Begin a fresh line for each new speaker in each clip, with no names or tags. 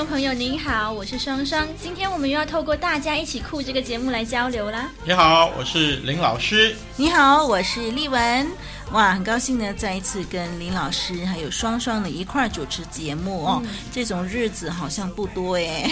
众朋友，您好，我是双双。今天我们又要透过大家一起酷这个节目来交流啦。
你好，我是林老师。
你好，我是丽文。哇，很高兴呢，再一次跟林老师还有双双的一块主持节目哦。嗯、这种日子好像不多哎。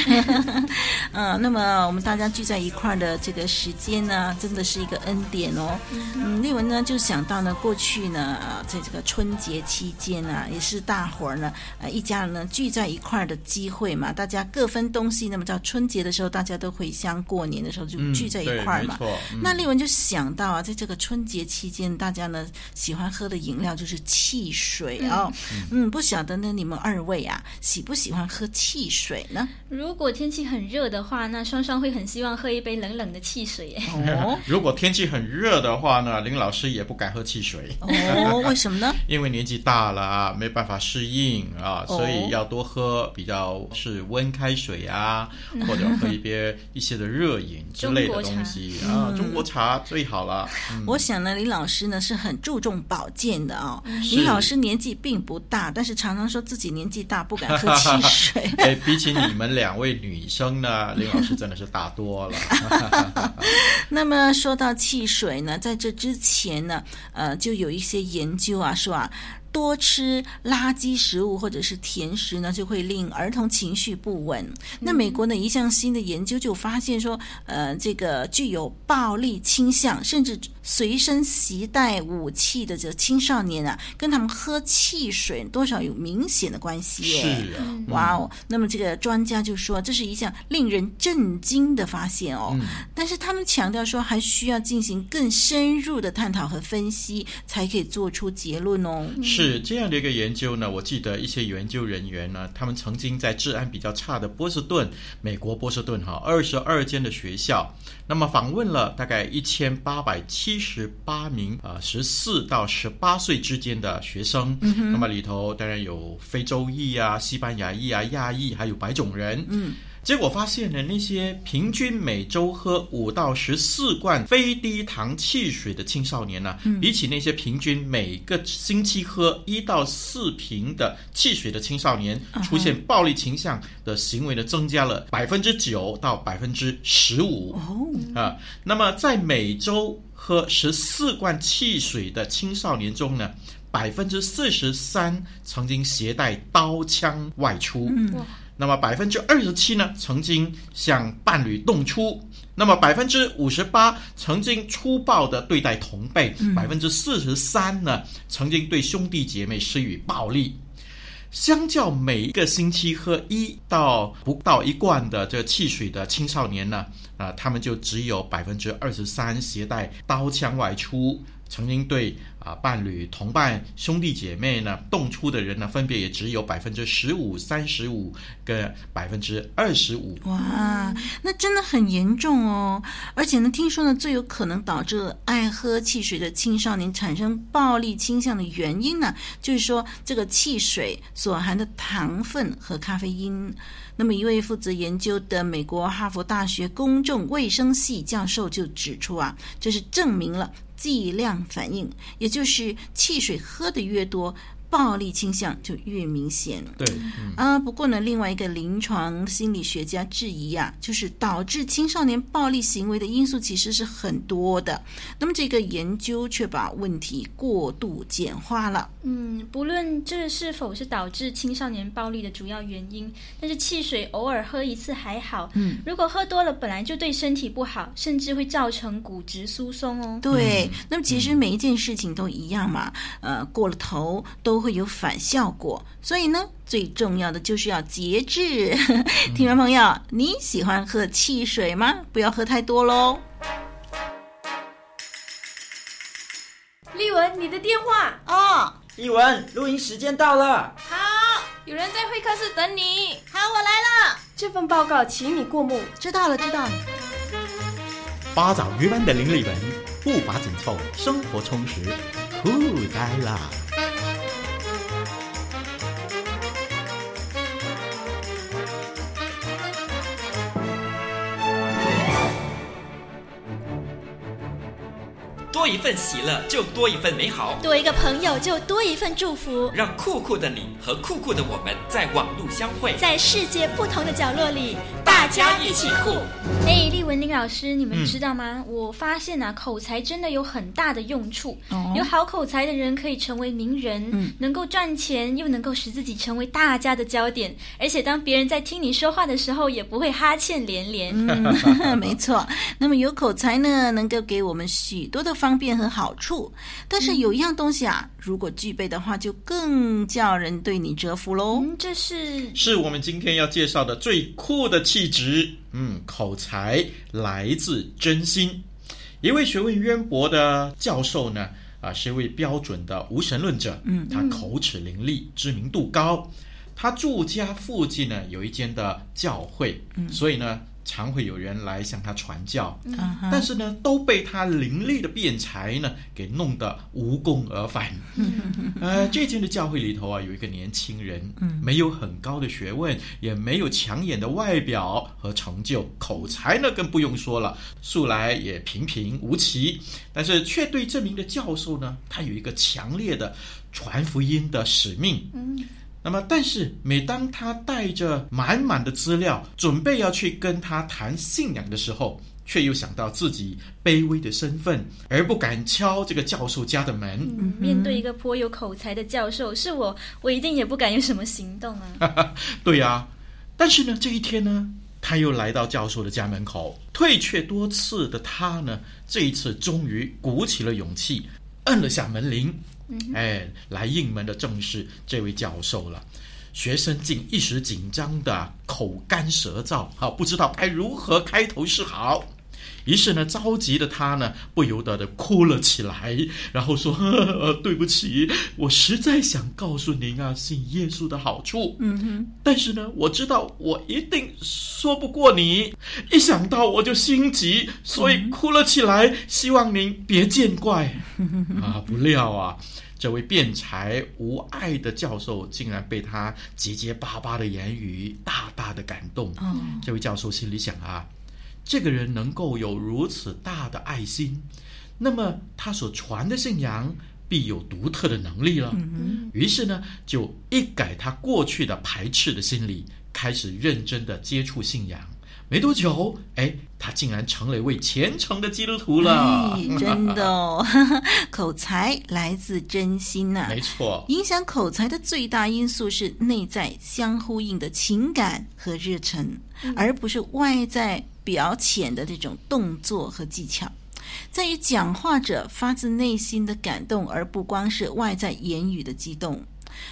嗯，那么我们大家聚在一块的这个时间呢，真的是一个恩典哦。嗯，丽文呢就想到呢，过去呢，在这个春节期间呢，也是大伙儿呢，呃，一家人呢聚在一块的机会嘛，大家各分东西。那么到春节的时候，大家都回乡过年的时候就聚在一块嘛。嗯、嗯、那丽文就想到啊，在这个春节期间，大家呢。喜欢喝的饮料就是汽水哦，嗯，嗯，不晓得呢，你们二位啊，喜不喜欢喝汽水呢？
如果天气很热的话，那双双会很希望喝一杯冷冷的汽水耶。
哦，如果天气很热的话呢，林老师也不敢喝汽水。
哦，为什么呢？
因为年纪大了，没办法适应啊，所以要多喝比较是温开水啊，或者喝一杯一些的热饮之类的东西 啊，中国茶最好了。
嗯，我想呢，林老师呢是很注重。保健的哦，李老师年纪并不大，但是常常说自己年纪大不敢喝汽水。
哎，比起你们两位女生呢，林老师真的是大多了。
那么说到汽水呢，在这之前呢，呃，就有一些研究啊，说啊。多吃垃圾食物或者是甜食呢，就会令儿童情绪不稳。那美国呢，一项新的研究就发现说，呃，这个具有暴力倾向，甚至随身携带武器的这青少年啊，跟他们喝汽水多少有明显的关系耶。
是啊，
哇哦！那么这个专家就说，这是一项令人震惊的发现哦。嗯、但是他们强调说，还需要进行更深入的探讨和分析，才可以做出结论哦。
是这样的一个研究呢，我记得一些研究人员呢，他们曾经在治安比较差的波士顿，美国波士顿哈，二十二间的学校，那么访问了大概一千八百七十八名啊十四到十八岁之间的学生，嗯、那么里头当然有非洲裔啊、西班牙裔啊、亚裔，还有白种人，嗯。结果发现呢，那些平均每周喝五到十四罐非低糖汽水的青少年呢，嗯、比起那些平均每个星期喝一到四瓶的汽水的青少年，出现暴力倾向的行为呢，增加了百分之九到百分之十五。哦，啊，那么在每周喝十四罐汽水的青少年中呢，百分之四十三曾经携带刀枪外出。嗯。那么百分之二十七呢，曾经向伴侣动粗；那么百分之五十八曾经粗暴地对待同辈；百分之四十三呢，曾经对兄弟姐妹施予暴力。相较每一个星期喝一到不到一罐的这个汽水的青少年呢，啊，他们就只有百分之二十三携带刀枪外出。曾经对啊伴侣、同伴、兄弟姐妹呢动粗的人呢，分别也只有百分之十五、三十五跟百分之二十五。
哇，那真的很严重哦！而且呢，听说呢，最有可能导致爱喝汽水的青少年产生暴力倾向的原因呢，就是说这个汽水所含的糖分和咖啡因。那么，一位负责研究的美国哈佛大学公众卫生系教授就指出啊，这是证明了。剂量反应，也就是汽水喝的越多，暴力倾向就越明显。
对，嗯、
啊，不过呢，另外一个临床心理学家质疑啊，就是导致青少年暴力行为的因素其实是很多的。那么这个研究却把问题过度简化了。
嗯，不论这是否是导致青少年暴力的主要原因，但是汽水偶尔喝一次还好。嗯，如果喝多了，本来就对身体不好，甚至会造成骨质疏松哦。
对，那么其实每一件事情都一样嘛。呃，过了头都。会有反效果，所以呢，最重要的就是要节制。听众朋友，你喜欢喝汽水吗？不要喝太多喽。
丽文，你的电话
哦。丽文，录音时间到了。
好，有人在会客室等你。
好，我来了。
这份报告请你过目。
知道了，知道了。
八爪鱼般的林丽文。
步伐紧凑，生活充实，酷呆了。
多一份喜乐，就多一份美好；
多一个朋友，就多一份祝福。
让酷酷的你和酷酷的我们在网路相会，
在世界不同的角落里，大家一起酷。哎，丽文林老师，你们知道吗？嗯、我发现啊，口才真的有很大的用处。哦、有好口才的人可以成为名人，嗯、能够赚钱，又能够使自己成为大家的焦点。而且当别人在听你说话的时候，也不会哈欠连连。
嗯，没错。那么有口才呢，能够给我们许多的方。方便和好处，但是有一样东西啊，如果具备的话，就更叫人对你折服喽。
嗯，这是
是我们今天要介绍的最酷的气质。嗯，口才来自真心。一位学问渊博的教授呢，啊，是一位标准的无神论者。嗯，他口齿伶俐，知名度高。他住家附近呢，有一间的教会，嗯，所以呢。常会有人来向他传教，嗯、但是呢，都被他伶俐的辩才呢给弄得无功而返。嗯、呃，这间的教会里头啊，有一个年轻人，嗯、没有很高的学问，也没有抢眼的外表和成就，口才呢更不用说了，素来也平平无奇。但是却对这名的教授呢，他有一个强烈的传福音的使命。嗯那么，但是每当他带着满满的资料，准备要去跟他谈信仰的时候，却又想到自己卑微的身份，而不敢敲这个教授家的门。
嗯，面对一个颇有口才的教授，是我，我一定也不敢有什么行动啊。
对呀，但是呢，这一天呢，他又来到教授的家门口，退却多次的他呢，这一次终于鼓起了勇气，摁了下门铃。哎，来应门的正是这位教授了。学生竟一时紧张的口干舌燥，好，不知道该如何开头是好。于是呢，着急的他呢，不由得的哭了起来，然后说：“呵呵对不起，我实在想告诉您啊，信耶稣的好处。嗯哼，但是呢，我知道我一定说不过你，一想到我就心急，所以哭了起来。希望您别见怪。啊，不料啊，这位辩才无碍的教授，竟然被他结结巴巴的言语大大的感动。嗯，这位教授心里想啊。这个人能够有如此大的爱心，那么他所传的信仰必有独特的能力了。于是呢，就一改他过去的排斥的心理，开始认真的接触信仰。没多久，哎，他竟然成了一位虔诚的基督徒了。
哎，真的哦，口才来自真心呐。
没错，
影响口才的最大因素是内在相呼应的情感和热忱，嗯，而不是外在。表浅的这种动作和技巧，在于讲话者发自内心的感动，而不光是外在言语的激动。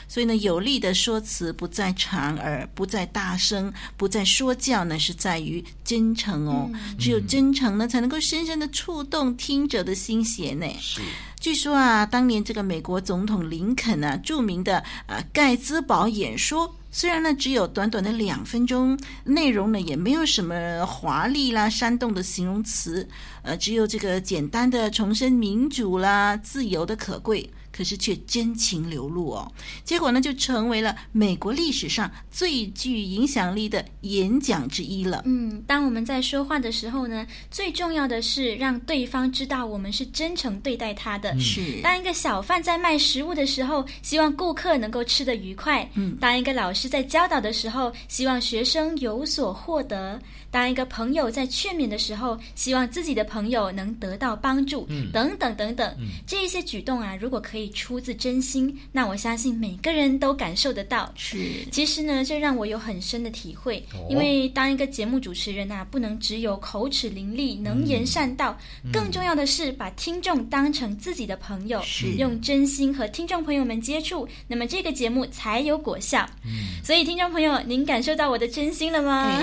所以呢，有力的说辞不在长而不在大声，不在说教呢，是在于真诚哦。嗯、只有真诚呢，才能够深深的触动听者的心弦呢。是。据说啊，当年这个美国总统林肯啊，著名的呃盖茨堡演说。虽然呢，只有短短的两分钟，内容呢也没有什么华丽啦、煽动的形容词，呃，只有这个简单的重申民主啦、自由的可贵。可是却真情流露哦，结果呢就成为了美国历史上最具影响力的演讲之一了。
嗯，当我们在说话的时候呢，最重要的是让对方知道我们是真诚对待他的。
是，
当一个小贩在卖食物的时候，希望顾客能够吃得愉快。嗯，当一个老师在教导的时候，希望学生有所获得。当一个朋友在劝勉的时候，希望自己的朋友能得到帮助，嗯，等等等等，嗯，这一些举动啊，如果可以出自真心，那我相信每个人都感受得到。
是，
其实呢，这让我有很深的体会，哦，因为当一个节目主持人啊，不能只有口齿伶俐、能言善道，嗯，更重要的是把听众当成自己的朋友，用真心和听众朋友们接触，那么这个节目才有果效。嗯，所以听众朋友，您感受到我的真心了吗？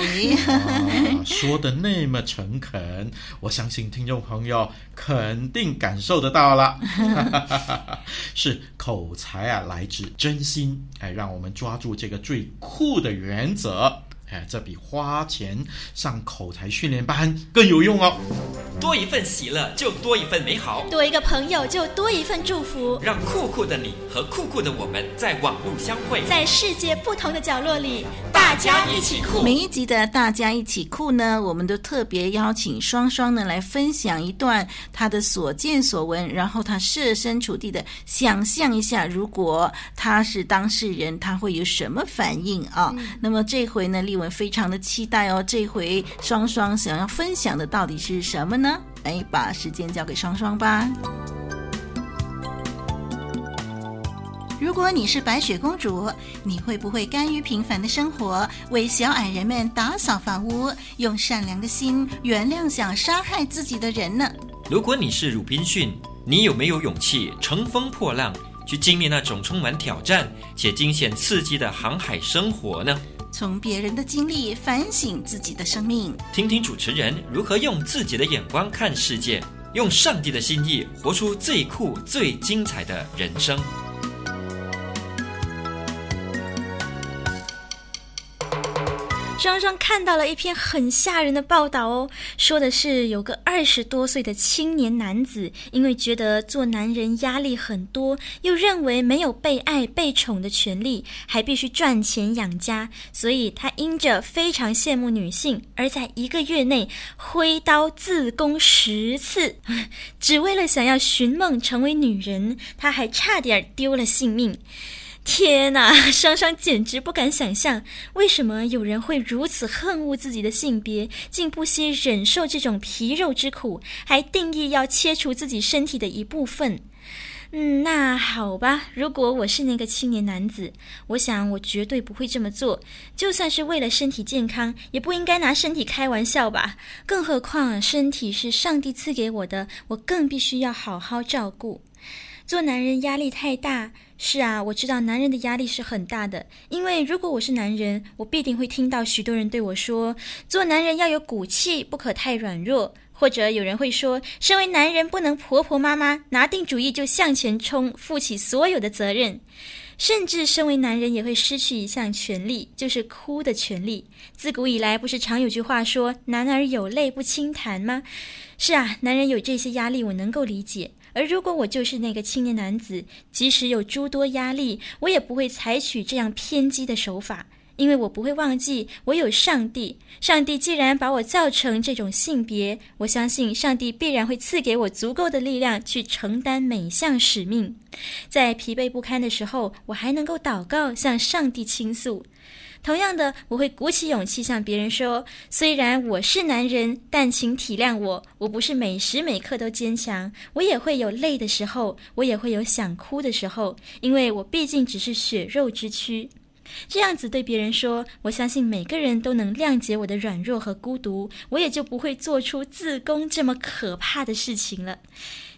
说的那么诚恳，我相信听众朋友肯定感受得到了。是口才啊，来自真心。哎，让我们抓住这个最酷的原则。哎，这比花钱上口才训练班更有用哦。
多一份喜乐，就多一份美好；
多一个朋友，就多一份祝福。
让酷酷的你和酷酷的我们在网路相会，
在世界不同的角落里，大家一起酷。
每一集的大家一起酷呢，我们都特别邀请双双呢来分享一段他的所见所闻，然后他设身处地的想象一下，如果他是当事人，他会有什么反应啊？嗯、那么这回呢，丽文们非常的期待哦。这回双双想要分享的到底是什么呢？来，把时间交给双双吧。如果你是白雪公主，你会不会甘于平凡的生活，为小矮人们打扫房屋，用善良的心原谅想杀害自己的人呢？
如果你是鲁滨逊，你有没有勇气乘风破浪，去经历那种充满挑战且惊险刺激的航海生活呢？
从别人的经历反省自己的生命，
听听主持人如何用自己的眼光看世界，用上帝的心意活出最酷、最精彩的人生。
双双看到了一篇很吓人的报道哦，说的是有个二十多岁的青年男子，因为觉得做男人压力很多，又认为没有被爱、被宠的权利，还必须赚钱养家，所以他因着非常羡慕女性，而在一个月内挥刀自宫十次，只为了想要寻梦成为女人，他还差点丢了性命。天哪，双双简直不敢想象，为什么有人会如此恨恶自己的性别，竟不惜忍受这种皮肉之苦，还定义要切除自己身体的一部分。嗯，那好吧，如果我是那个青年男子，我想我绝对不会这么做。就算是为了身体健康，也不应该拿身体开玩笑吧。更何况身体是上帝赐给我的，我更必须要好好照顾。做男人压力太大。是啊，我知道男人的压力是很大的，因为如果我是男人，我必定会听到许多人对我说：“做男人要有骨气，不可太软弱。”或者有人会说：“身为男人不能婆婆妈妈，拿定主意就向前冲，负起所有的责任。”甚至身为男人也会失去一项权利，就是哭的权利。自古以来，不是常有句话说“男儿有泪不轻弹”吗？是啊，男人有这些压力，我能够理解。而如果我就是那个青年男子，即使有诸多压力，我也不会采取这样偏激的手法，因为我不会忘记我有上帝。上帝既然把我造成这种性别，我相信上帝必然会赐给我足够的力量去承担每项使命。在疲惫不堪的时候，我还能够祷告，向上帝倾诉。同样的，我会鼓起勇气向别人说：虽然我是男人，但请体谅我，我不是每时每刻都坚强，我也会有累的时候，我也会有想哭的时候，因为我毕竟只是血肉之躯。这样子对别人说，我相信每个人都能谅解我的软弱和孤独，我也就不会做出自宫这么可怕的事情了。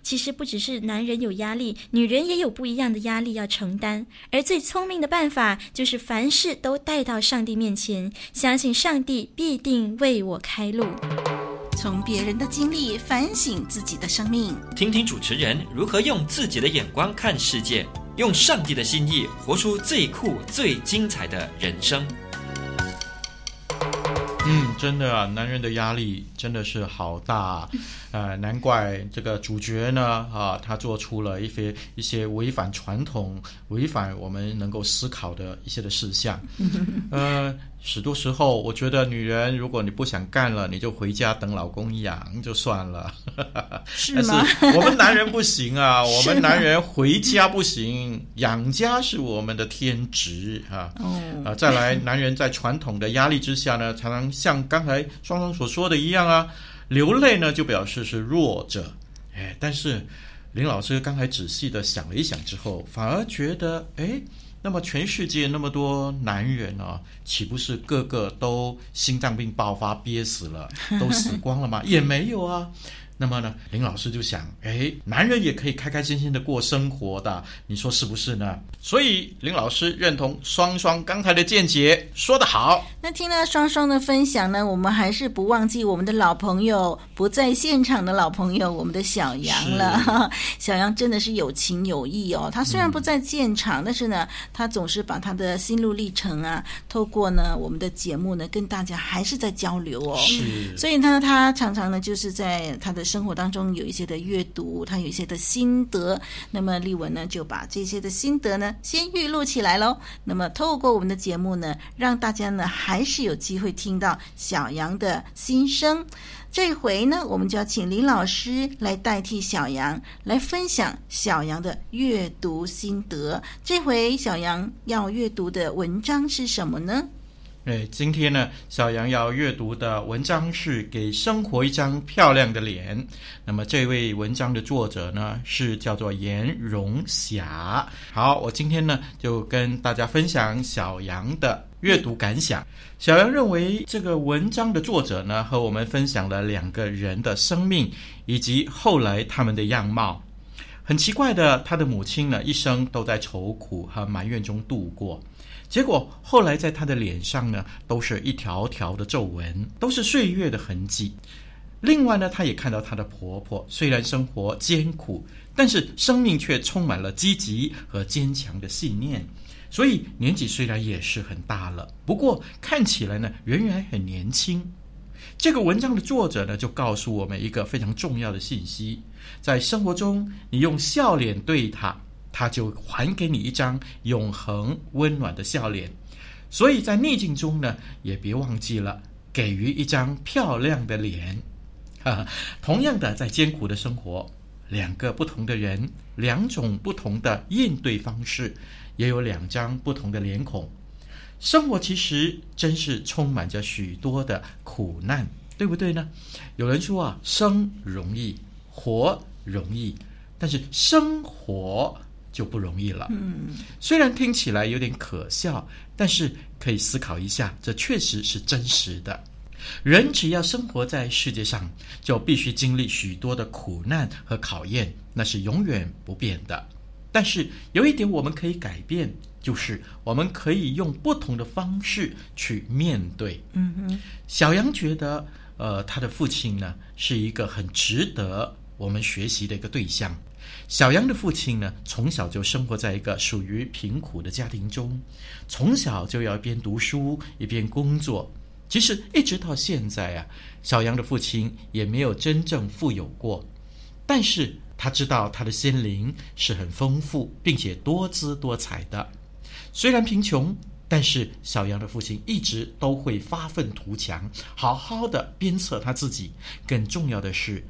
其实不只是男人有压力，女人也有不一样的压力要承担。而最聪明的办法，就是凡事都带到上帝面前，相信上帝必定为我开路。
从别人的经历反省自己的生命，
听听主持人如何用自己的眼光看世界，用上帝的心意活出最酷、最精彩的人生。
嗯，真的啊，男人的压力真的是好大，呃，难怪这个主角呢，啊，他做出了一些一些违反传统、违反我们能够思考的一些的事项，呃。许多时候，我觉得女人，如果你不想干了，你就回家等老公养就算了。
是吗？
但 是我们男人不行啊，我们男人回家不行，养家是我们的天职啊。哦。啊，再来，男人在传统的压力之下呢，常常像刚才双双所说的一样啊，流泪呢就表示是弱者。哎，但是林老师刚才仔细的想了一想之后，反而觉得，哎。那么全世界那么多男人啊，岂不是个个都心脏病爆发憋死了，都死光了吗？也没有啊。那么呢，林老师就想，哎，男人也可以开开心心的过生活的，你说是不是呢？所以林老师认同双双刚才的见解，说得好。
那听了双双的分享呢，我们还是不忘记我们的老朋友，不在现场的老朋友，我们的小杨了。小杨真的是有情有义哦，他虽然不在现场，嗯、但是呢，他总是把他的心路历程啊，透过呢我们的节目呢，跟大家还是在交流哦。
是，
所以呢，他常常呢就是在他的。生活当中有一些的阅读，他有一些的心得。那么丽文呢，就把这些的心得呢，先预录起来喽。那么透过我们的节目呢，让大家呢还是有机会听到小杨的心声。这回呢，我们就要请林老师来代替小杨来分享小杨的阅读心得。这回小杨要阅读的文章是什么呢？
哎，今天呢，小杨要阅读的文章是《给生活一张漂亮的脸》。那么，这位文章的作者呢，是叫做颜荣霞。好，我今天呢，就跟大家分享小杨的阅读感想。小杨认为，这个文章的作者呢，和我们分享了两个人的生命，以及后来他们的样貌。很奇怪的，他的母亲呢，一生都在愁苦和埋怨中度过。结果后来在他的脸上呢，都是一条条的皱纹，都是岁月的痕迹。另外呢，她也看到她的婆婆，虽然生活艰苦，但是生命却充满了积极和坚强的信念。所以年纪虽然也是很大了，不过看起来呢，仍然很年轻。这个文章的作者呢，就告诉我们一个非常重要的信息：在生活中，你用笑脸对他。他就还给你一张永恒温暖的笑脸，所以在逆境中呢，也别忘记了给予一张漂亮的脸。哈，同样的，在艰苦的生活，两个不同的人，两种不同的应对方式，也有两张不同的脸孔。生活其实真是充满着许多的苦难，对不对呢？有人说啊，生容易，活容易，但是生活。就不容易了。嗯，虽然听起来有点可笑，但是可以思考一下，这确实是真实的。人只要生活在世界上，就必须经历许多的苦难和考验，那是永远不变的。但是有一点我们可以改变，就是我们可以用不同的方式去面对。嗯哼，小杨觉得，呃，他的父亲呢，是一个很值得我们学习的一个对象。小杨的父亲呢，从小就生活在一个属于贫苦的家庭中，从小就要一边读书一边工作。其实一直到现在啊，小杨的父亲也没有真正富有过。但是他知道他的心灵是很丰富并且多姿多彩的。虽然贫穷，但是小杨的父亲一直都会发愤图强，好好的鞭策他自己。更重要的是，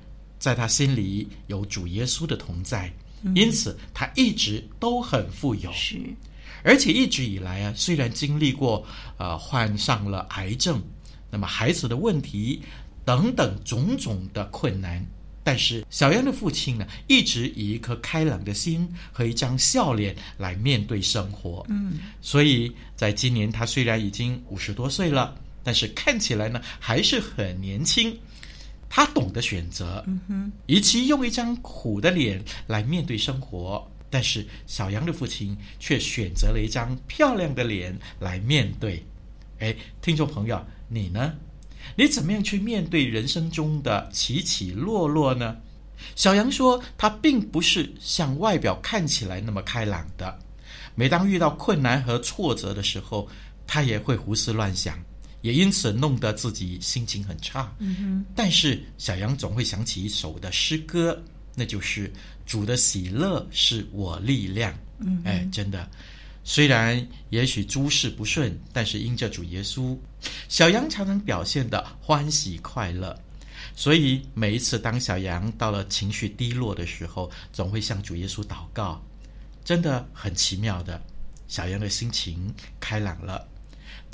在他心里有主耶稣的同在，因此他一直都很富有。是，而且一直以来啊，虽然经历过呃患上了癌症，那么孩子的问题等等种种的困难，但是小杨的父亲呢，一直以一颗开朗的心和一张笑脸来面对生活。嗯，所以在今年他虽然已经五十多岁了，但是看起来呢还是很年轻。他懂得选择，嗯与其用一张苦的脸来面对生活，但是小杨的父亲却选择了一张漂亮的脸来面对。哎，听众朋友，你呢？你怎么样去面对人生中的起起落落呢？小杨说，他并不是像外表看起来那么开朗的。每当遇到困难和挫折的时候，他也会胡思乱想。也因此弄得自己心情很差。嗯哼。但是小羊总会想起一首的诗歌，那就是“主的喜乐是我力量”。嗯，哎，真的，虽然也许诸事不顺，但是因着主耶稣，小羊常常表现的欢喜快乐。所以每一次当小羊到了情绪低落的时候，总会向主耶稣祷告，真的很奇妙的，小羊的心情开朗了。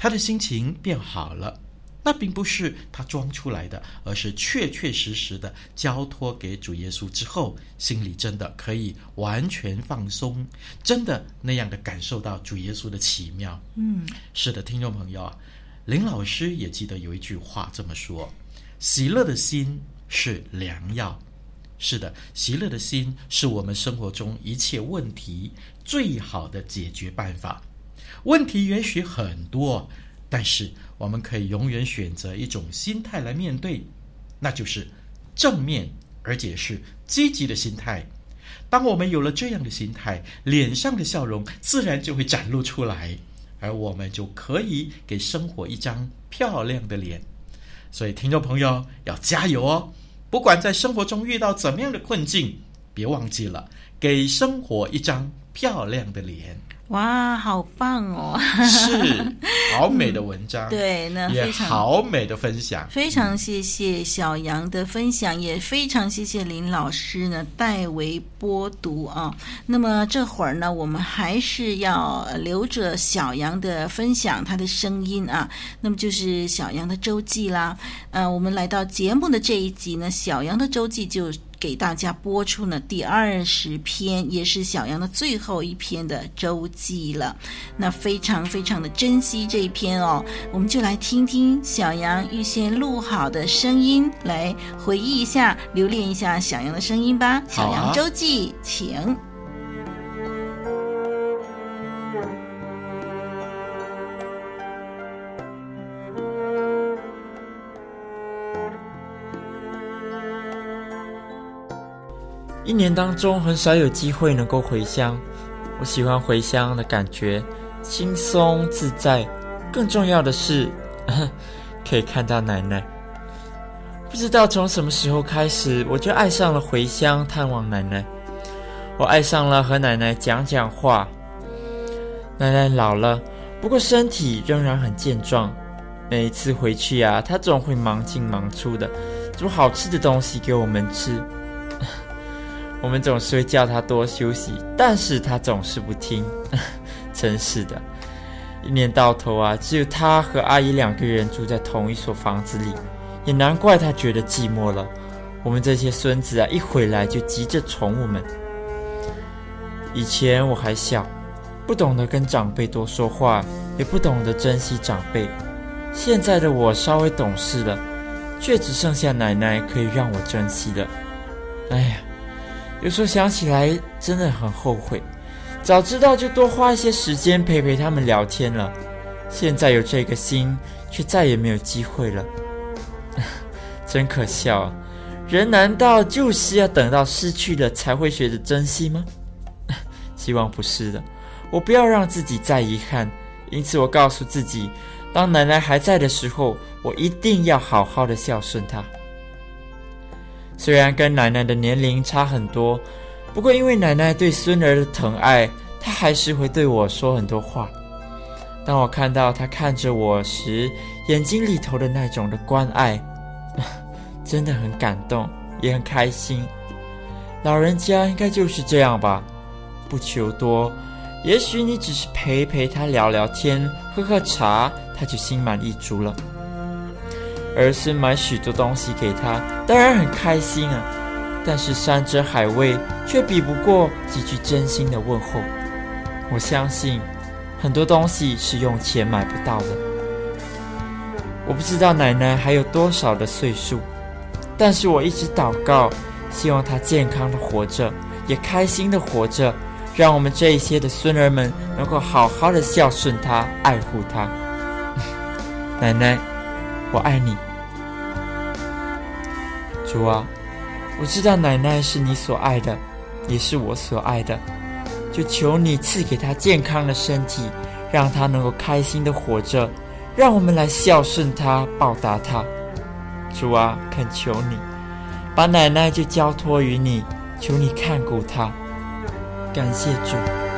他的心情变好了，那并不是他装出来的，而是确确实实的交托给主耶稣之后，心里真的可以完全放松，真的那样的感受到主耶稣的奇妙。嗯，是的，听众朋友啊，林老师也记得有一句话这么说：喜乐的心是良药。是的，喜乐的心是我们生活中一切问题最好的解决办法。问题也许很多，但是我们可以永远选择一种心态来面对，那就是正面而且是积极的心态。当我们有了这样的心态，脸上的笑容自然就会展露出来，而我们就可以给生活一张漂亮的脸。所以，听众朋友要加油哦！不管在生活中遇到怎么样的困境，别忘记了给生活一张漂亮的脸。
哇，好棒哦！
是，好美的文章，
嗯、对，那非常
好美的分享。
非常谢谢小杨的分享，嗯、也非常谢谢林老师呢代为播读啊。那么这会儿呢，我们还是要留着小杨的分享，他的声音啊。那么就是小杨的周记啦。呃，我们来到节目的这一集呢，小杨的周记就。给大家播出呢第二十篇，也是小杨的最后一篇的周记了。那非常非常的珍惜这一篇哦，我们就来听听小杨预先录好的声音，来回忆一下，留恋一下小杨的声音吧。小杨周记，请。
一年当中很少有机会能够回乡，我喜欢回乡的感觉，轻松自在。更重要的是，可以看到奶奶。不知道从什么时候开始，我就爱上了回乡探望奶奶。我爱上了和奶奶讲讲话。奶奶老了，不过身体仍然很健壮。每一次回去啊，她总会忙进忙出的，煮好吃的东西给我们吃。我们总是会叫他多休息，但是他总是不听，真是的。一年到头啊，只有他和阿姨两个人住在同一所房子里，也难怪他觉得寂寞了。我们这些孙子啊，一回来就急着宠我们。以前我还小，不懂得跟长辈多说话，也不懂得珍惜长辈。现在的我稍微懂事了，却只剩下奶奶可以让我珍惜了。哎呀！有时候想起来真的很后悔，早知道就多花一些时间陪陪他们聊天了。现在有这个心，却再也没有机会了，真可笑啊！人难道就是要等到失去了才会学着珍惜吗？希望不是的，我不要让自己再遗憾。因此，我告诉自己，当奶奶还在的时候，我一定要好好的孝顺她。虽然跟奶奶的年龄差很多，不过因为奶奶对孙儿的疼爱，她还是会对我说很多话。当我看到她看着我时，眼睛里头的那种的关爱，真的很感动，也很开心。老人家应该就是这样吧，不求多，也许你只是陪陪他聊聊天，喝喝茶，他就心满意足了。儿孙买许多东西给他，当然很开心啊。但是山珍海味却比不过几句真心的问候。我相信很多东西是用钱买不到的。我不知道奶奶还有多少的岁数，但是我一直祷告，希望她健康的活着，也开心的活着，让我们这一些的孙儿们能够好好的孝顺她，爱护她。奶奶。我爱你，主啊！我知道奶奶是你所爱的，也是我所爱的，就求你赐给她健康的身体，让她能够开心的活着，让我们来孝顺她，报答她。主啊，恳求你，把奶奶就交托于你，求你看顾她。感谢主。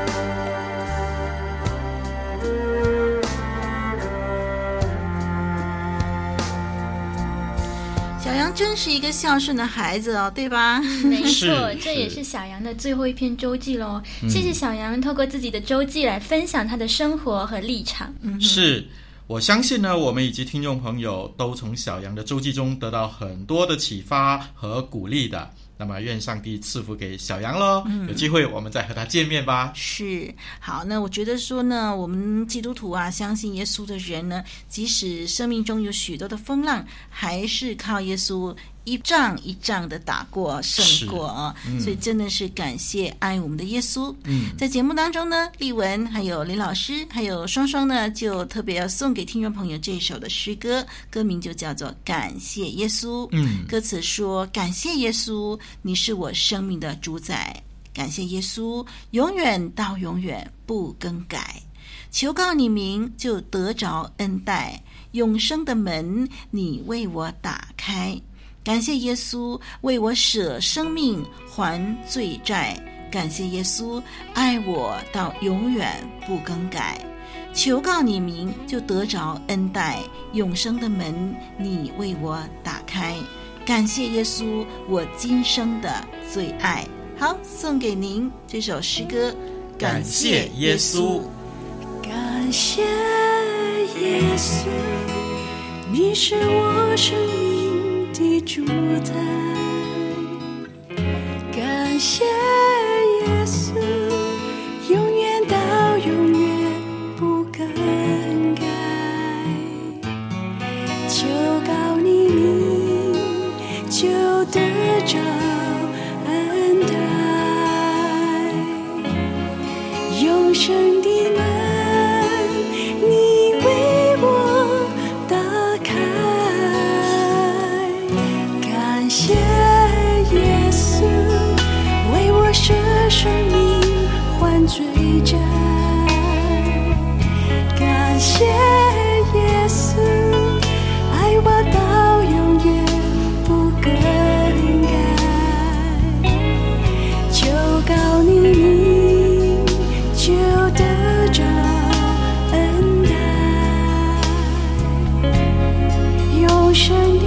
真是一个孝顺的孩子哦，对吧？
没错，这也是小杨的最后一篇周记喽。谢谢小杨透过自己的周记来分享他的生活和立场。
嗯，是，我相信呢，我们以及听众朋友都从小杨的周记中得到很多的启发和鼓励的。那么，愿上帝赐福给小杨喽！嗯，有机会我们再和他见面吧。
是，好，那我觉得说呢，我们基督徒啊，相信耶稣的人呢，即使生命中有许多的风浪，还是靠耶稣一仗一仗的打过胜过啊，嗯、所以真的是感谢爱我们的耶稣。嗯，在节目当中呢，丽文还有林老师还有双双呢，就特别要送给听众朋友这一首的诗歌，歌名就叫做《感谢耶稣》。嗯，歌词说：“感谢耶稣，你是我生命的主宰。感谢耶稣，永远到永远不更改。求告你名，就得着恩待，永生的门你为我打开。”感谢耶稣为我舍生命还罪债，感谢耶稣爱我到永远不更改。求告你名就得着恩待，永生的门你为我打开。感谢耶稣，我今生的最爱。好，送给您这首诗歌。
感谢耶稣，
感谢耶稣，你是我生命。的主宰，感谢。深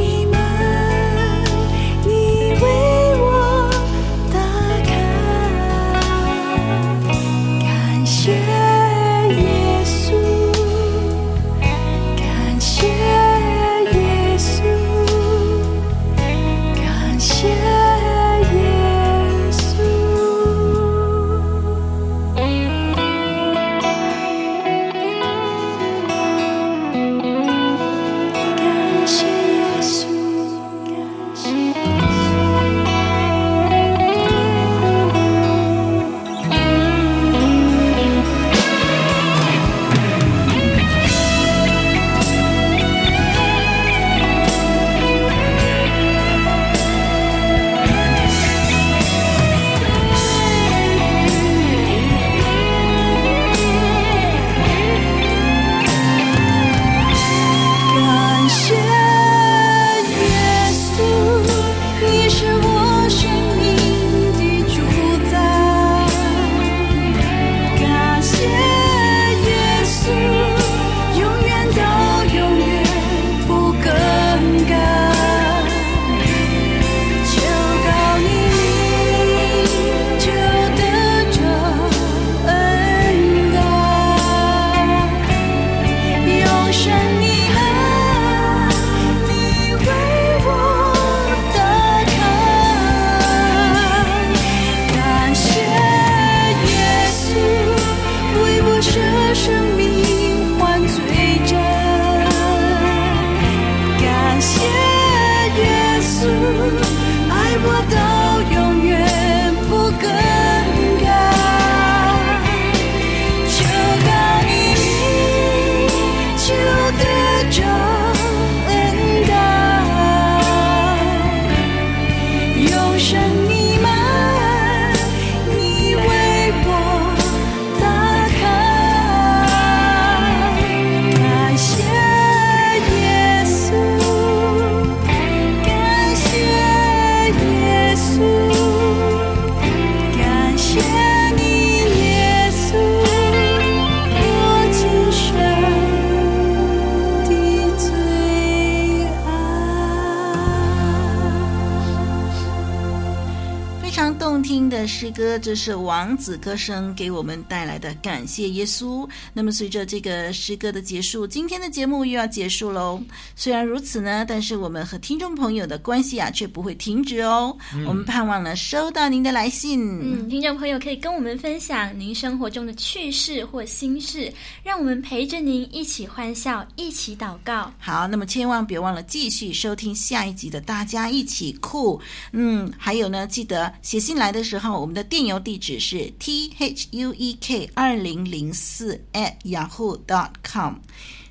歌，这是王子歌声给我们带来的感谢耶稣。那么随着这个诗歌的结束，今天的节目又要结束喽。虽然如此呢，但是我们和听众朋友的关系啊，却不会停止哦。嗯、我们盼望呢收到您的来信。
嗯，听众朋友可以跟我们分享您生活中的趣事或心事，让我们陪着您一起欢笑，一起祷告。
好，那么千万别忘了继续收听下一集的《大家一起酷》。嗯，还有呢，记得写信来的时候，我们的电邮地址是 t h u e k 二零零四 at yahoo dot com。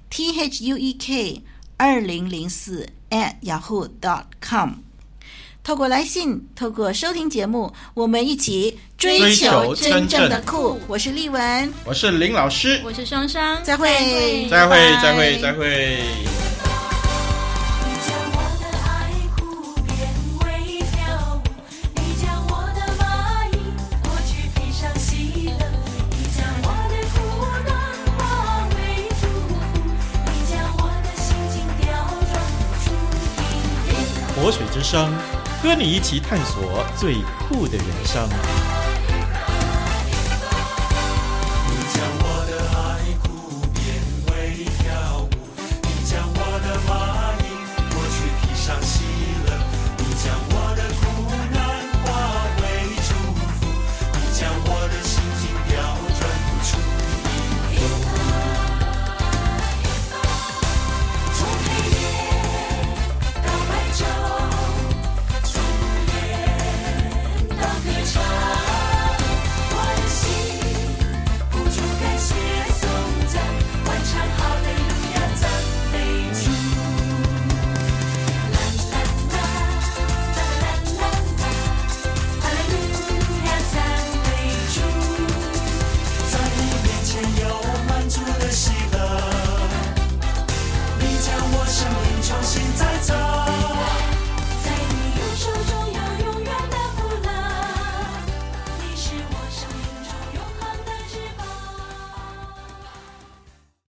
t h u e k 二零零四 at yahoo dot com。透过来信，透过收听节目，我们一起追求真正的酷。我是丽文，
我是林老师，
我是双双，
再会，
再会，再会，再会。生，和你一起探索最酷的人生。